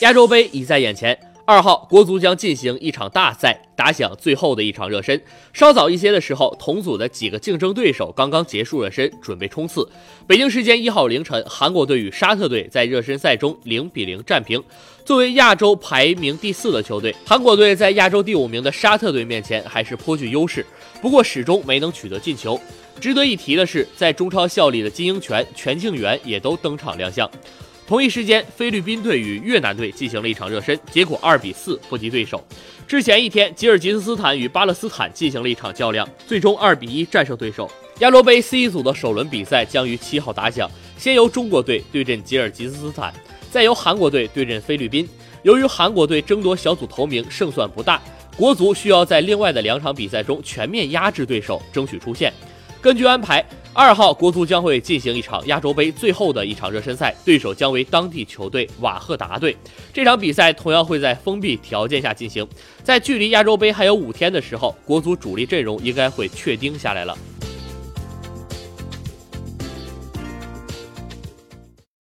亚洲杯已在眼前。二号，国足将进行一场大赛，打响最后的一场热身。稍早一些的时候，同组的几个竞争对手刚刚结束热身，准备冲刺。北京时间一号凌晨，韩国队与沙特队在热身赛中零比零战平。作为亚洲排名第四的球队，韩国队在亚洲第五名的沙特队面前还是颇具优势，不过始终没能取得进球。值得一提的是，在中超效力的金英权、全庆元也都登场亮相。同一时间，菲律宾队与越南队进行了一场热身，结果二比四不敌对手。之前一天，吉尔吉斯斯坦与巴勒斯坦进行了一场较量，最终二比一战胜对手。亚罗杯 C 组的首轮比赛将于七号打响，先由中国队对阵吉尔吉斯斯坦，再由韩国队对阵菲律宾。由于韩国队争夺小组头名胜算不大，国足需要在另外的两场比赛中全面压制对手，争取出线。根据安排，二号国足将会进行一场亚洲杯最后的一场热身赛，对手将为当地球队瓦赫达队。这场比赛同样会在封闭条件下进行。在距离亚洲杯还有五天的时候，国足主力阵容应该会确定下来了。